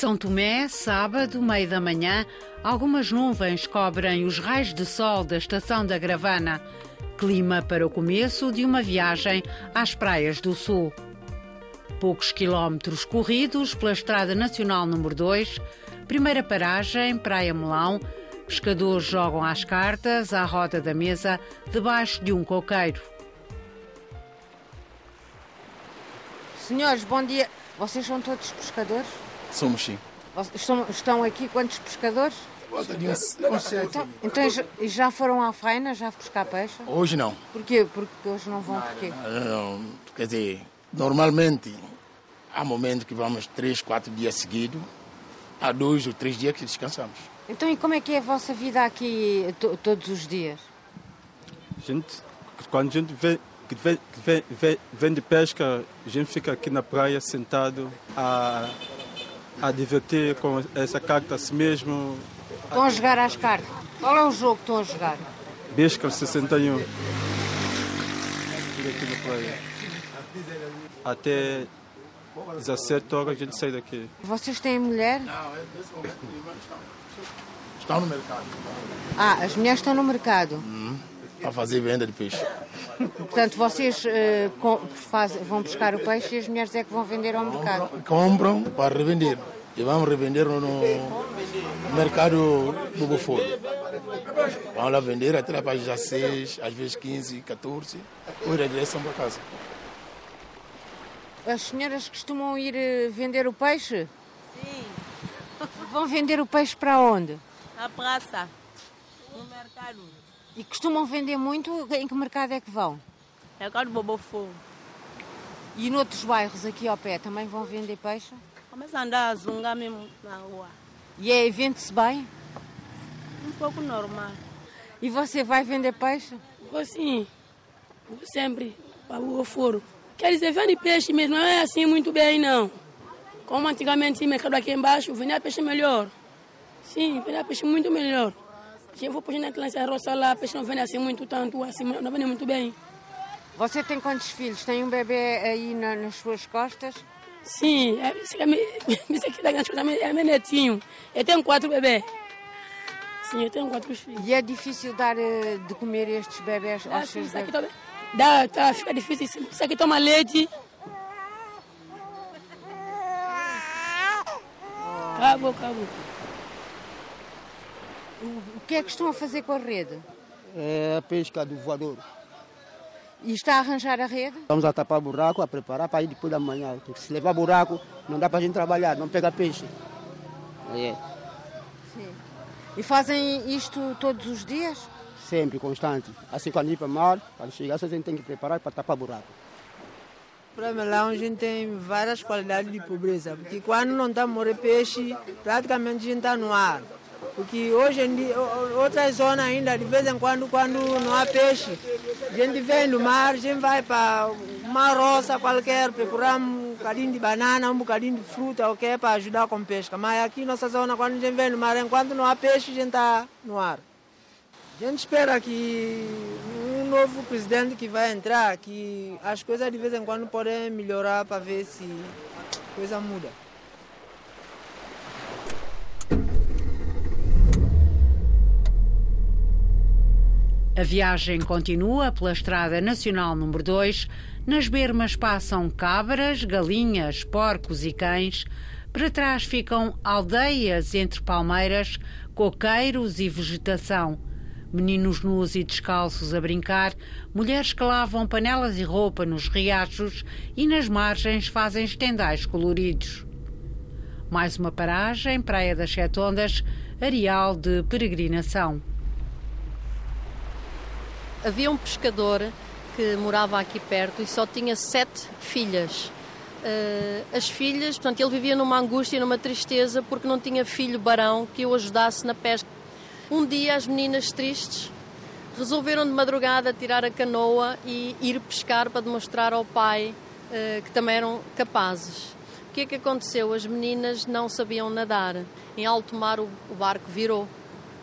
São Tomé, sábado, meio da manhã, algumas nuvens cobrem os raios de sol da estação da Gravana. Clima para o começo de uma viagem às praias do sul. Poucos quilómetros corridos pela Estrada Nacional número 2, primeira paragem, Praia Melão. Pescadores jogam às cartas à roda da mesa, debaixo de um coqueiro. Senhores, bom dia. Vocês são todos pescadores? Somos sim. Estão, estão aqui quantos pescadores? Então, então já, já foram à faina, já pescar peixe? Hoje não. Porquê? Porque hoje não vão, porquê? Não, não, quer dizer, normalmente há momentos que vamos três, quatro dias seguidos, há dois ou três dias que descansamos. Então e como é que é a vossa vida aqui to- todos os dias? gente, quando a gente vem, vem de pesca, a gente fica aqui na praia sentado a, a divertir com essa carta assim mesmo. Estão a jogar às cartas? Qual é o jogo que estão a jogar? Pesca 61. Fica aqui na praia. Até 17 horas a gente sai daqui. Vocês têm mulher? Estão no mercado Ah, as mulheres estão no mercado. Para fazer venda de peixe. Portanto, vocês eh, com- faz- vão buscar o peixe e as mulheres é que vão vender ao mercado. Compram para revender. E vamos revender no mercado do Boforo. Vamos lá vender até lá para já 6, às vezes 15, 14. Depois regressam para casa. As senhoras costumam ir eh, vender o peixe? Sim. Vão vender o peixe para onde? Na praça, no mercado. E costumam vender muito? Em que mercado é que vão? Mercado Bobofo. E noutros bairros aqui ao pé também vão vender peixe? Começa a andar a zungar mesmo na rua. E é, vende-se bem? Um pouco normal. E você vai vender peixe? Vou sim, vou sempre para o foro. Quer dizer, vende peixe mesmo, não é assim muito bem não. Como antigamente, o mercado aqui embaixo, vendia peixe melhor. Sim, vendia peixe muito melhor. Se eu vou peixe na lança roça lá, peixe não vende assim muito tanto, assim, não vende muito bem. Você tem quantos filhos? Tem um bebê aí na- nas suas costas? Sim, é, isso aqui é aqui da grande coisa, é meu netinho. Eu tenho quatro bebês. Sim, eu tenho quatro filhos. E é difícil dar eh, de comer estes bebés Ah, aos sim, seus isso aqui dá, tá, fica difícil. Isso aqui toma leite. Acabou, acabou. O que é que estão a fazer com a rede? É a pesca do voador. E está a arranjar a rede? Vamos a tapar buraco, a preparar para ir depois da manhã. Porque se levar buraco, não dá para a gente trabalhar, não pega peixe. É, E fazem isto todos os dias? sempre constante. Assim quando ir para mar, quando chegar, a gente tem que preparar para tapar buraco. Para melão a gente tem várias qualidades de pobreza, porque quando não está a morrer peixe, praticamente a gente está no ar. Porque hoje em outras zonas ainda, de vez em quando, quando não há peixe, a gente vem do mar, a gente vai para uma roça qualquer, procurar um bocadinho de banana, um bocadinho de fruta, o que é para ajudar com pesca. Mas aqui nossa zona, quando a gente vem do mar, enquanto não há peixe, a gente está no ar. A gente espera que um novo presidente que vai entrar, que as coisas de vez em quando podem melhorar para ver se a coisa muda. A viagem continua pela Estrada Nacional número 2. Nas bermas passam cabras, galinhas, porcos e cães. Para trás ficam aldeias entre palmeiras, coqueiros e vegetação. Meninos nus e descalços a brincar, mulheres que lavam panelas e roupa nos riachos e nas margens fazem estendais coloridos. Mais uma paragem, Praia das Sete Ondas, areal de peregrinação. Havia um pescador que morava aqui perto e só tinha sete filhas. Eh, as filhas, portanto, ele vivia numa angústia e numa tristeza porque não tinha filho barão que o ajudasse na pesca. Um dia, as meninas tristes resolveram de madrugada tirar a canoa e ir pescar para demonstrar ao pai eh, que também eram capazes. O que é que aconteceu? As meninas não sabiam nadar. Em alto mar, o, o barco virou.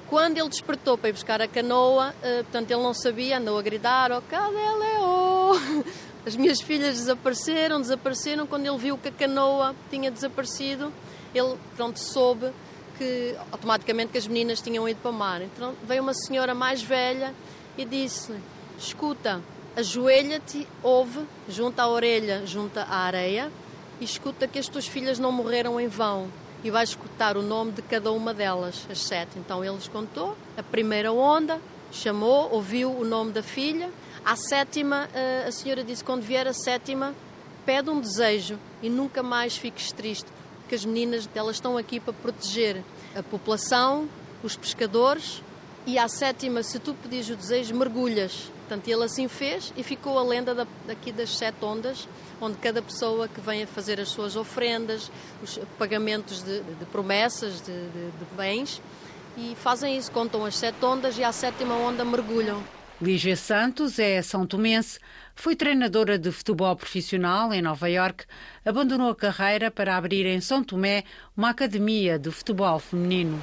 Quando ele despertou para ir buscar a canoa, eh, portanto, ele não sabia, andou a gritar: Oh, cadê Leo? As minhas filhas desapareceram, desapareceram. Quando ele viu que a canoa tinha desaparecido, ele pronto, soube que automaticamente que as meninas tinham ido para o mar. Então veio uma senhora mais velha e disse: Escuta, ajoelha-te, ouve, junta a orelha, junta a areia e escuta que as tuas filhas não morreram em vão. E vais escutar o nome de cada uma delas, as sete. Então ele contou a primeira onda, chamou, ouviu o nome da filha. À sétima, eh, a senhora disse: quando vier a sétima, pede um desejo e nunca mais fiques triste, porque as meninas elas estão aqui para proteger a população, os pescadores. E à sétima, se tu pedires o desejo, mergulhas. Portanto, ele assim fez e ficou a lenda da, daqui das sete ondas, onde cada pessoa que vem a fazer as suas ofrendas, os pagamentos de, de promessas, de, de, de bens, e fazem isso, contam as sete ondas e à sétima onda mergulham. Lígia Santos é são tomense, foi treinadora de futebol profissional em Nova York, abandonou a carreira para abrir em São Tomé uma academia de futebol feminino.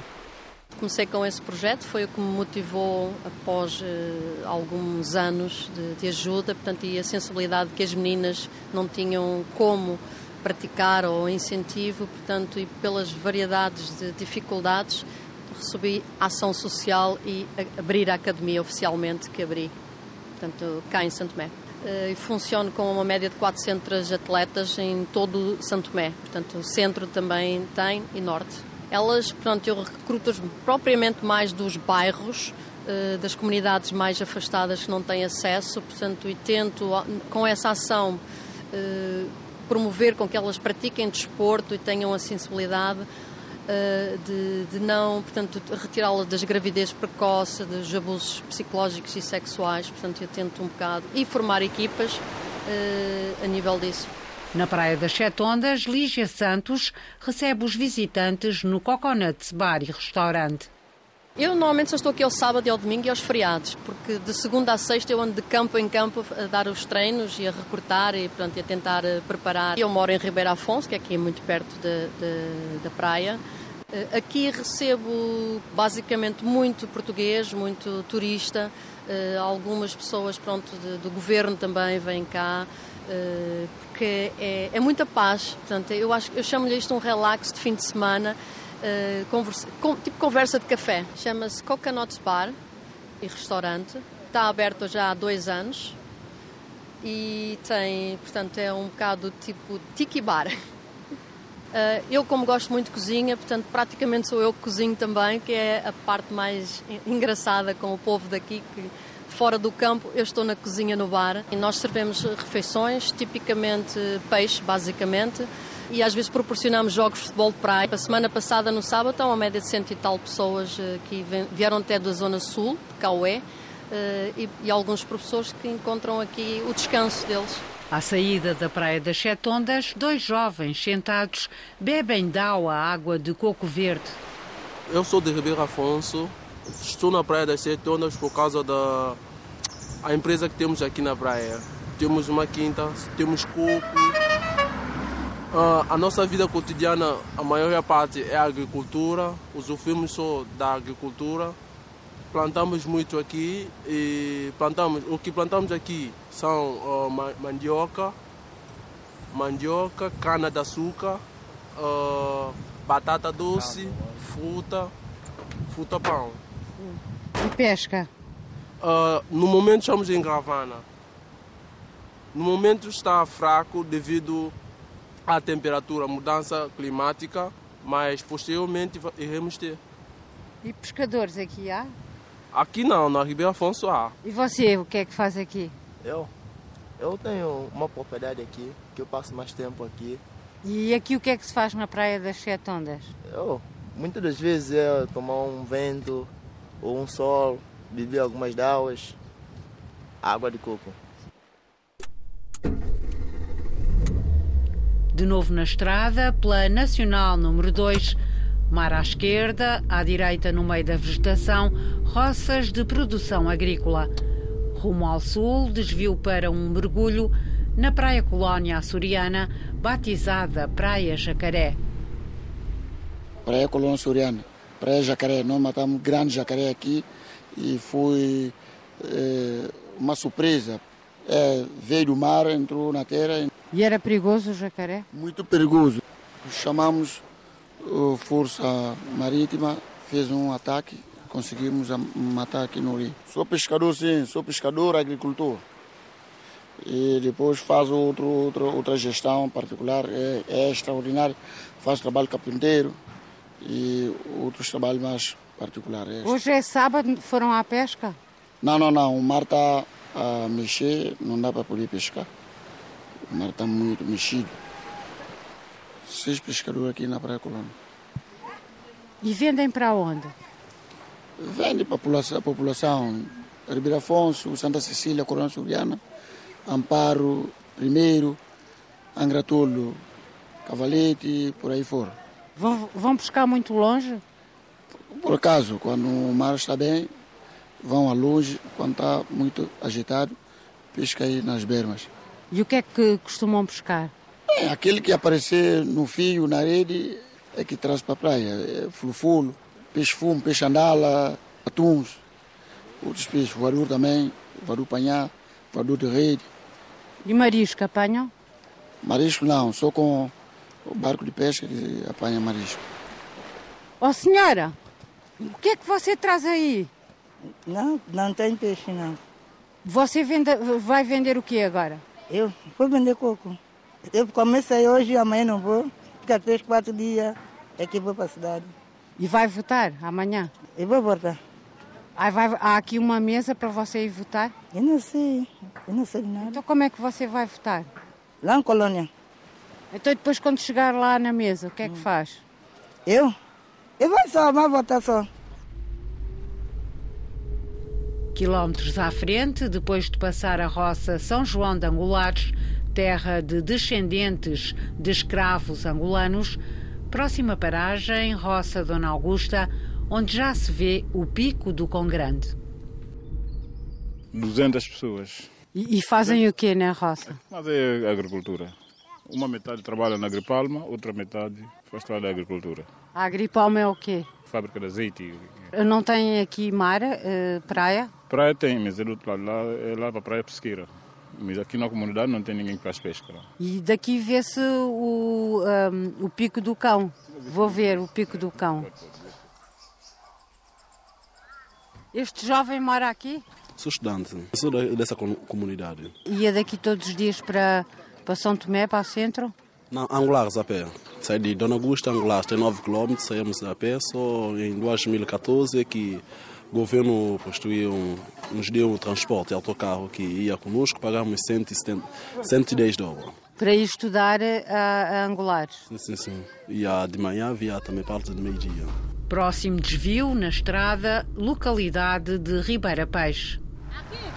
Comecei com esse projeto, foi o que me motivou após uh, alguns anos de, de, ajuda, portanto, e a sensibilidade que as meninas não tinham como praticar ou incentivo, portanto, e pelas variedades de dificuldades, recebi ação social e abrir a academia oficialmente que abri, portanto, cá em Santo Tomé. Uh, e funciono com uma média de 400 atletas em todo Santo Tomé, portanto, o centro também tem e norte. Elas, pronto, eu recruto propriamente mais dos bairros, eh, das comunidades mais afastadas que não têm acesso, portanto, e tento, com essa ação, eh, promover com que elas pratiquem desporto e tenham a sensibilidade eh, de, de não, portanto, retirá-las das gravidez precoce, dos abusos psicológicos e sexuais, portanto, eu tento um bocado, e formar equipas a nível disso. Na Praia das Sete Ondas, Lígia Santos recebe os visitantes no Coconut Bar e Restaurante. Eu normalmente só estou aqui ao sábado e ao domingo e aos feriados, porque de segunda a sexta eu ando de campo em campo a dar os treinos e a recortar e, pronto, a tentar eh, preparar. Eu moro em Ribeira Afonso, que é aqui muito perto de, de, da praia. Eh, aqui recebo basicamente muito português, muito turista, eh, algumas pessoas pronto, do governo também vêm cá. Eh, porque é, é, muita paz. Portanto, eu acho eu chamo-lhe isto um relax de fim de semana, uh, conversa, tipo conversa de café. Chama-se Coconut Bar e restaurante. Está aberto já há dois anos e tem, portanto, é um bocado tipo tiki bar. Uh, eu, como gosto muito de cozinha, portanto, praticamente sou eu que cozinho também, que é a parte mais engraçada com o povo daqui, que fora do campo, eu estou na cozinha no bar e nós servemos refeições, tipicamente peixe, basicamente, e às vezes proporcionamos jogos de futebol de praia. A semana passada, no sábado, estão uma média de cento e tal pessoas eh, que vieram até da zona sul, de Caué, eh, e, e alguns professores que encontram aqui o descanso deles. À saída da Praia das Sete Ondas, dois jovens sentados bebem da água de coco verde. Eu sou de Ribeiro Afonso, estou na Praia das Sete Ondas por causa da a empresa que temos aqui na praia. Temos uma quinta, temos coco. Uh, a nossa vida cotidiana, a maior parte é a agricultura, usufruímos só da agricultura. Plantamos muito aqui e plantamos, o que plantamos aqui são uh, mandioca, mandioca, cana-de-açúcar, uh, batata doce, fruta, fruta pão. E pesca? Uh, no momento estamos em Gravana. No momento está fraco devido à temperatura, mudança climática, mas posteriormente iremos ter. E pescadores aqui há? Aqui não, na Ribeira Afonso há. E você, o que é que faz aqui? Eu? Eu tenho uma propriedade aqui, que eu passo mais tempo aqui. E aqui o que é que se faz na Praia das Sete Ondas? Eu, muitas das vezes é tomar um vento ou um sol, bebi algumas dauas, água de coco. De novo na estrada, pela Nacional número 2, mar à esquerda, à direita no meio da vegetação, roças de produção agrícola. Rumo ao sul, desvio para um mergulho na Praia Colónia Açoriana, batizada Praia Jacaré. Praia Colônia Açoriana, Praia Jacaré, nós matamos grande jacaré aqui, e foi é, uma surpresa. É, veio do mar, entrou na terra. E era perigoso o jacaré? Muito perigoso. Chamamos a Força Marítima fez um ataque, conseguimos matar aqui no rio. Sou pescador, sim, sou pescador, agricultor. E depois faço outro, outro, outra gestão particular, é, é extraordinário. Faço trabalho carpinteiro e outros trabalhos mais particulares. Hoje é sábado, foram à pesca? Não, não, não. O mar está a mexer, não dá para poder pescar. O mar está muito mexido. Seis pescadores aqui na Praia Colônia. E vendem para onde? Vende para a população. Ribeira Afonso, Santa Cecília, Corona Suriana, Amparo, Primeiro, Angratolo, Cavalete, por aí fora. Vão, vão pescar muito longe? Por acaso, quando o mar está bem, vão a longe, quando está muito agitado, pesca aí nas bermas. E o que é que costumam pescar? É, aquele que aparecer no fio, na rede, é que traz para a praia. É fulufulo, peixe-fumo, peixe-andala, atuns, outros peixes, varu também, varu panhá, varu de rede. E marisco apanham? Marisco não, só com o barco de pesca que apanha marisco. Ó oh, senhora, o que é que você traz aí? Não, não tem peixe não. Você vende, vai vender o que agora? Eu vou vender coco. Eu comecei hoje e amanhã não vou. Fica três, quatro dias é que vou para a cidade. E vai votar amanhã? Eu vou votar. Aí vai, há aqui uma mesa para você ir votar? Eu não sei, eu não sei de nada. Então como é que você vai votar? Lá em Colônia. Então depois quando chegar lá na mesa, o que é que faz? Eu? Eu vou só, vou votar só. Quilómetros à frente, depois de passar a roça São João de Angulares, terra de descendentes de escravos angolanos, próxima paragem, Roça Dona Augusta, onde já se vê o pico do Congrande. 200 pessoas. E, e fazem o que na roça? Mas é agricultura. Uma metade trabalha na Agripalma, outra metade faz trabalho da agricultura. A Agripalma é o quê? Fábrica de azeite. Não tem aqui mar, uh, praia? Praia tem, mas é do outro lado, lá, é lá para a praia pesqueira. Mas aqui na comunidade não tem ninguém que faz pesca. E daqui vê-se o, um, o Pico do Cão. Vou ver o Pico do Cão. Este jovem mora aqui? Sou estudante, sou dessa comunidade. Ia daqui todos os dias para, para São Tomé, para o centro? Não, Angulares a pé. Saí de Dona Augusta, Angulares, tem 9 km, saímos a pé. Só em 2014 é que o governo construiu um, nos deu um transporte, autocarro que ia conosco, pagamos 170, 110 dólares. Para ir estudar a, a Angulares? Sim, sim, sim. E a de manhã via também parte de meio-dia. Próximo desvio na estrada, localidade de Ribeira Peixe. Aqui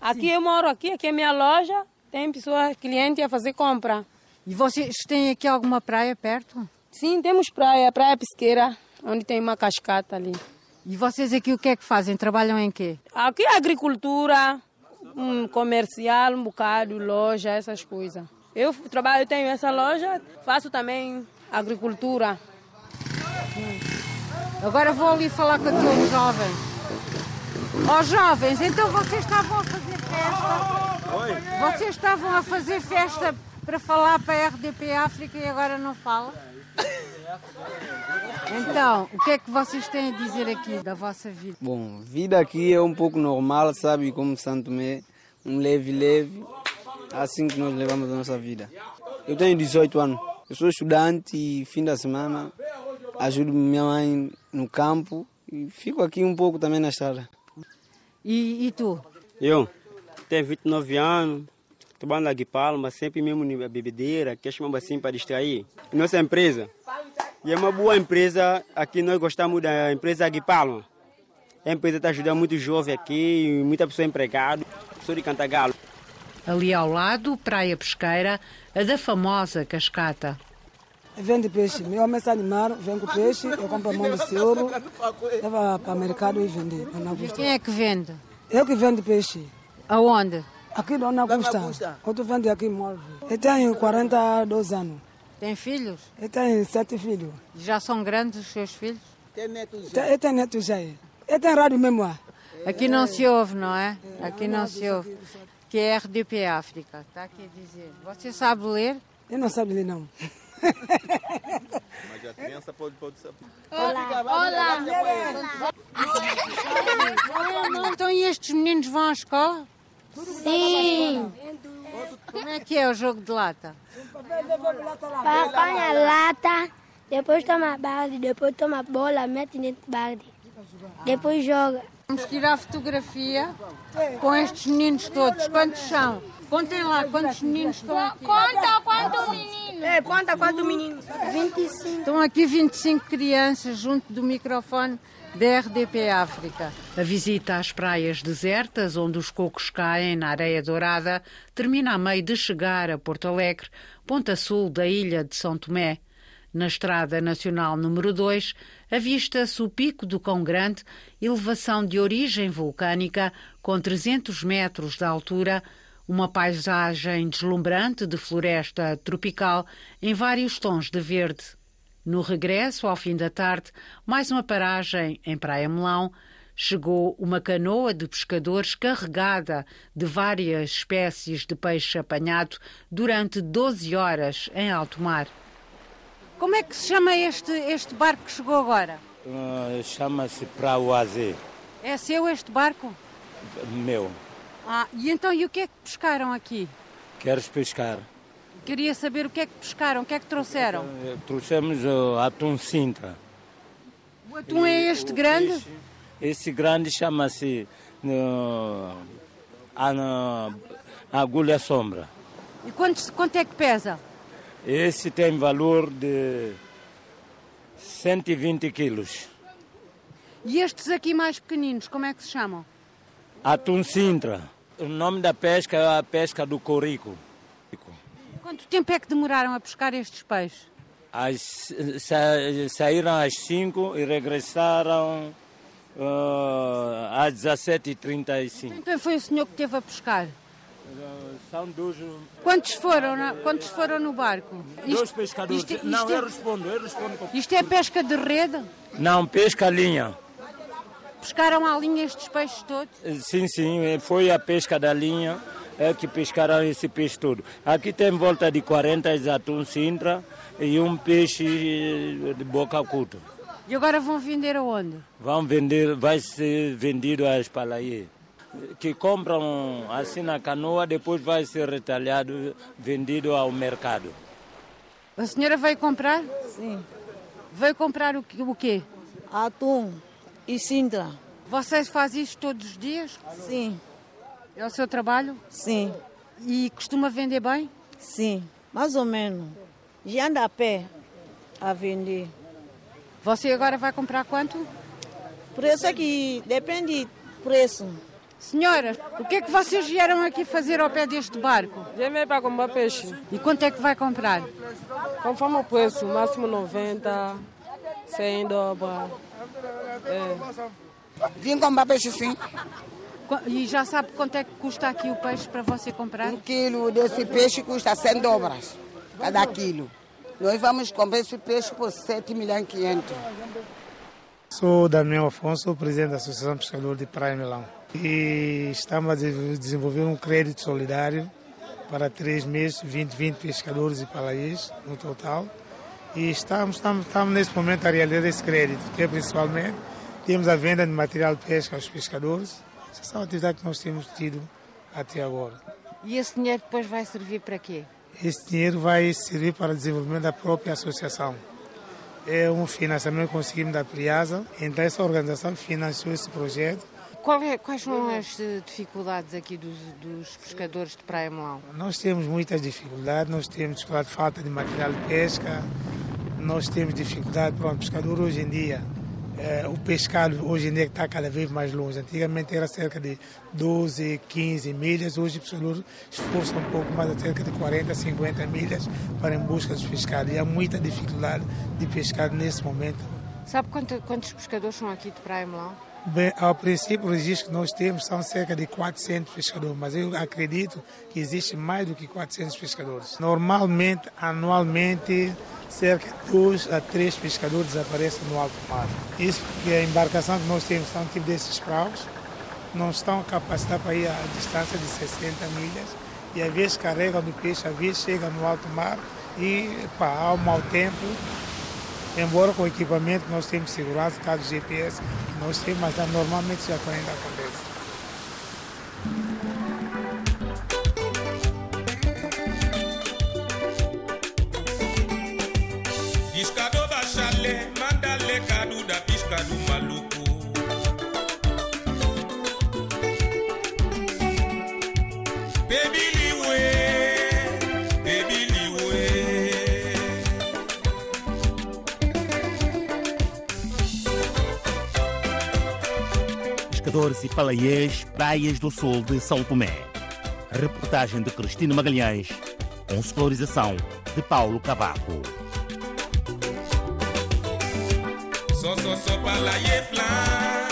Aqui eu moro, aqui, aqui é minha loja. Tem pessoas, cliente a fazer compra. E vocês têm aqui alguma praia perto? Sim, temos praia, praia pesqueira, onde tem uma cascata ali. E vocês aqui o que é que fazem? Trabalham em quê? Aqui é agricultura, um comercial, um bocado, loja, essas coisas. Eu trabalho, eu tenho essa loja, faço também agricultura. Agora vou ali falar com aquele jovem. Ó oh, jovens, então vocês estavam a fazer festa? Oi. Vocês estavam a fazer festa para falar para a RDP África e agora não fala? Então, o que é que vocês têm a dizer aqui da vossa vida? Bom, vida aqui é um pouco normal, sabe, como Santo Tomé, um leve-leve, assim que nós levamos a nossa vida. Eu tenho 18 anos, eu sou estudante e fim da semana ajudo minha mãe no campo e fico aqui um pouco também na estrada. E, e tu? Eu tenho 29 anos, trabalho na Guipalma, sempre mesmo na bebedeira, que chamamos assim para distrair. Nossa empresa e é uma boa empresa, aqui nós gostamos da empresa Guipalma. A empresa está ajudando muito jovem aqui, muita pessoa empregada, pessoa de Cantagalo. Ali ao lado, praia pesqueira, a da famosa cascata. Vende peixe. Meu homem está animado, vem com peixe, eu compro a mão de ouro, leva para o mercado e vende. E quem é que vende? Eu que vendo peixe. Aonde? Aqui na Augusta. Eu vendo aqui em Eu tenho 42 anos. Tem filhos? Eu tenho sete filhos. Já são grandes os seus filhos? Tem netos já. Eu tenho netos já. Eu tenho rádio mesmo. Aqui não se ouve, não é? Aqui não se ouve. Que é RDP África, está aqui a dizer. Você sabe ler? Eu não sabe ler, não. Mas a criança pode, pode saber. Olá. Olá. Olá. Então e estes meninos vão à escola? Sim. Como é que é o jogo de lata? Apanha lata, depois toma balde, depois toma bola, mete dentro do balde. Depois joga. Vamos tirar fotografia com estes meninos todos. Quantos são? Contem lá quantos meninos estão aqui. Conta quantos meninos. É, conta quantos meninos. 25. Estão aqui 25 crianças junto do microfone da RDP África. A visita às praias desertas, onde os cocos caem na areia dourada, termina a meio de chegar a Porto Alegre, ponta sul da ilha de São Tomé. Na Estrada Nacional número 2, avista-se o Pico do Cão Grande, elevação de origem vulcânica com 300 metros de altura, uma paisagem deslumbrante de floresta tropical em vários tons de verde. No regresso, ao fim da tarde, mais uma paragem em Praia Melão. Chegou uma canoa de pescadores carregada de várias espécies de peixe apanhado durante 12 horas em alto mar. Como é que se chama este, este barco que chegou agora? Uh, Chama-se Prauazê, É seu este barco? meu. Ah, e então e o que é que pescaram aqui? Queres pescar? Queria saber o que é que pescaram, o que é que trouxeram. Eh, Trouxemos o atum Sintra. O atum é este grande? Esse grande chama-se uh, a- agulha sombra. E quanto, quanto é que pesa? Esse tem valor de 120 quilos. E estes aqui mais pequeninos, como é que se chamam? Atum Sintra. O nome da pesca é a pesca do corico. Quanto tempo é que demoraram a pescar estes peixes? As, sa, saíram às 5 e regressaram uh, às 17h35. Então foi o senhor que teve a pescar? São dois, Quantos foram, na- quantos foram no barco? dois pescadores. isto- isto Não, é- eu respondo, eu respondo. Isto é pesca de rede? Não, pesca linha. Pescaram à linha estes peixes todos? Sim, sim, foi a pesca da linha é que pescaram esse peixe todo. Aqui tem volta de 40 atum Sintra e um peixe de boca curta. E agora vão vender aonde? Vão vender, vai ser vendido às palaiê, que compram assim na canoa, depois vai ser retalhado, vendido ao mercado. A senhora veio comprar? Sim. Veio comprar o, quê- o quê? Atum e Sintra. Vocês fazem isto todos os dias? Sim. É o seu trabalho? Sim. E costuma vender bem? Sim, mais ou menos. Já anda a pé a vender. Você agora vai comprar quanto? Preço é que depende do preço. Senhoras, o que é que vocês vieram aqui fazer ao pé deste barco? Viemos para comprar peixe. E quanto é que vai comprar? Conforme o preço, máximo 90, 100 dobra. É. Vim comprar peixe sim. E já sabe quanto é que custa aqui o peixe para você comprar? Um quilo desse peixe custa 100 dobras cada quilo. Nós vamos comprar esse peixe por 7 milhões e 500. Sou Daniel Afonso, presidente da Associação Pescador de Praia Milão. E estamos a de- desenvolver um crédito solidário para três meses, 20, 20 pescadores e palaiês no total. E estamos, estamos, estamos nesse momento a realizar esse crédito, que é principalmente temos a venda de material de pesca aos pescadores. Essa é a atividade que nós temos tido até agora. E esse dinheiro depois vai servir para quê? Esse dinheiro vai servir para o desenvolvimento da própria associação. É um financiamento que conseguimos da Priasa, então essa organização financiou esse projeto. É- quais são as eh, dificuldades aqui dos, dos pescadores de Praia Melão? Nós temos muitas dificuldades, nós temos dificuldade de falta de material de pesca, nós temos dificuldade, pronto, o pescador hoje em dia, eh, o pescado hoje em dia está cada vez mais longe. Antigamente era cerca de 12, 15 milhas, hoje o pescador esforça um pouco mais, a cerca de 40, 50 milhas para em busca dos pescados. E há muita dificuldade de pescar nesse momento. Sabe quanto- quantos pescadores são aqui de Praia Melão? Bem, ao princípio, o registro que nós temos são cerca de 400 pescadores, mas eu acredito que existe mais do que 400 pescadores. Normalmente, anualmente, cerca de 2 a 3 pescadores desaparecem no alto mar. Isso porque a embarcação que nós temos são tipo desses praus, não estão capacitados para ir a distância de 60 milhas e às vezes carregam do peixe, às vezes chega no alto mar e pá, há um mau tempo. Embora com o equipamento nós temos segurança, caso GPS, nós temos, mas normalmente já ainda acontece. E praias do sul de São Tomé. Reportagem de Cristina Magalhães, com sonorização de Paulo Cavaco. So so so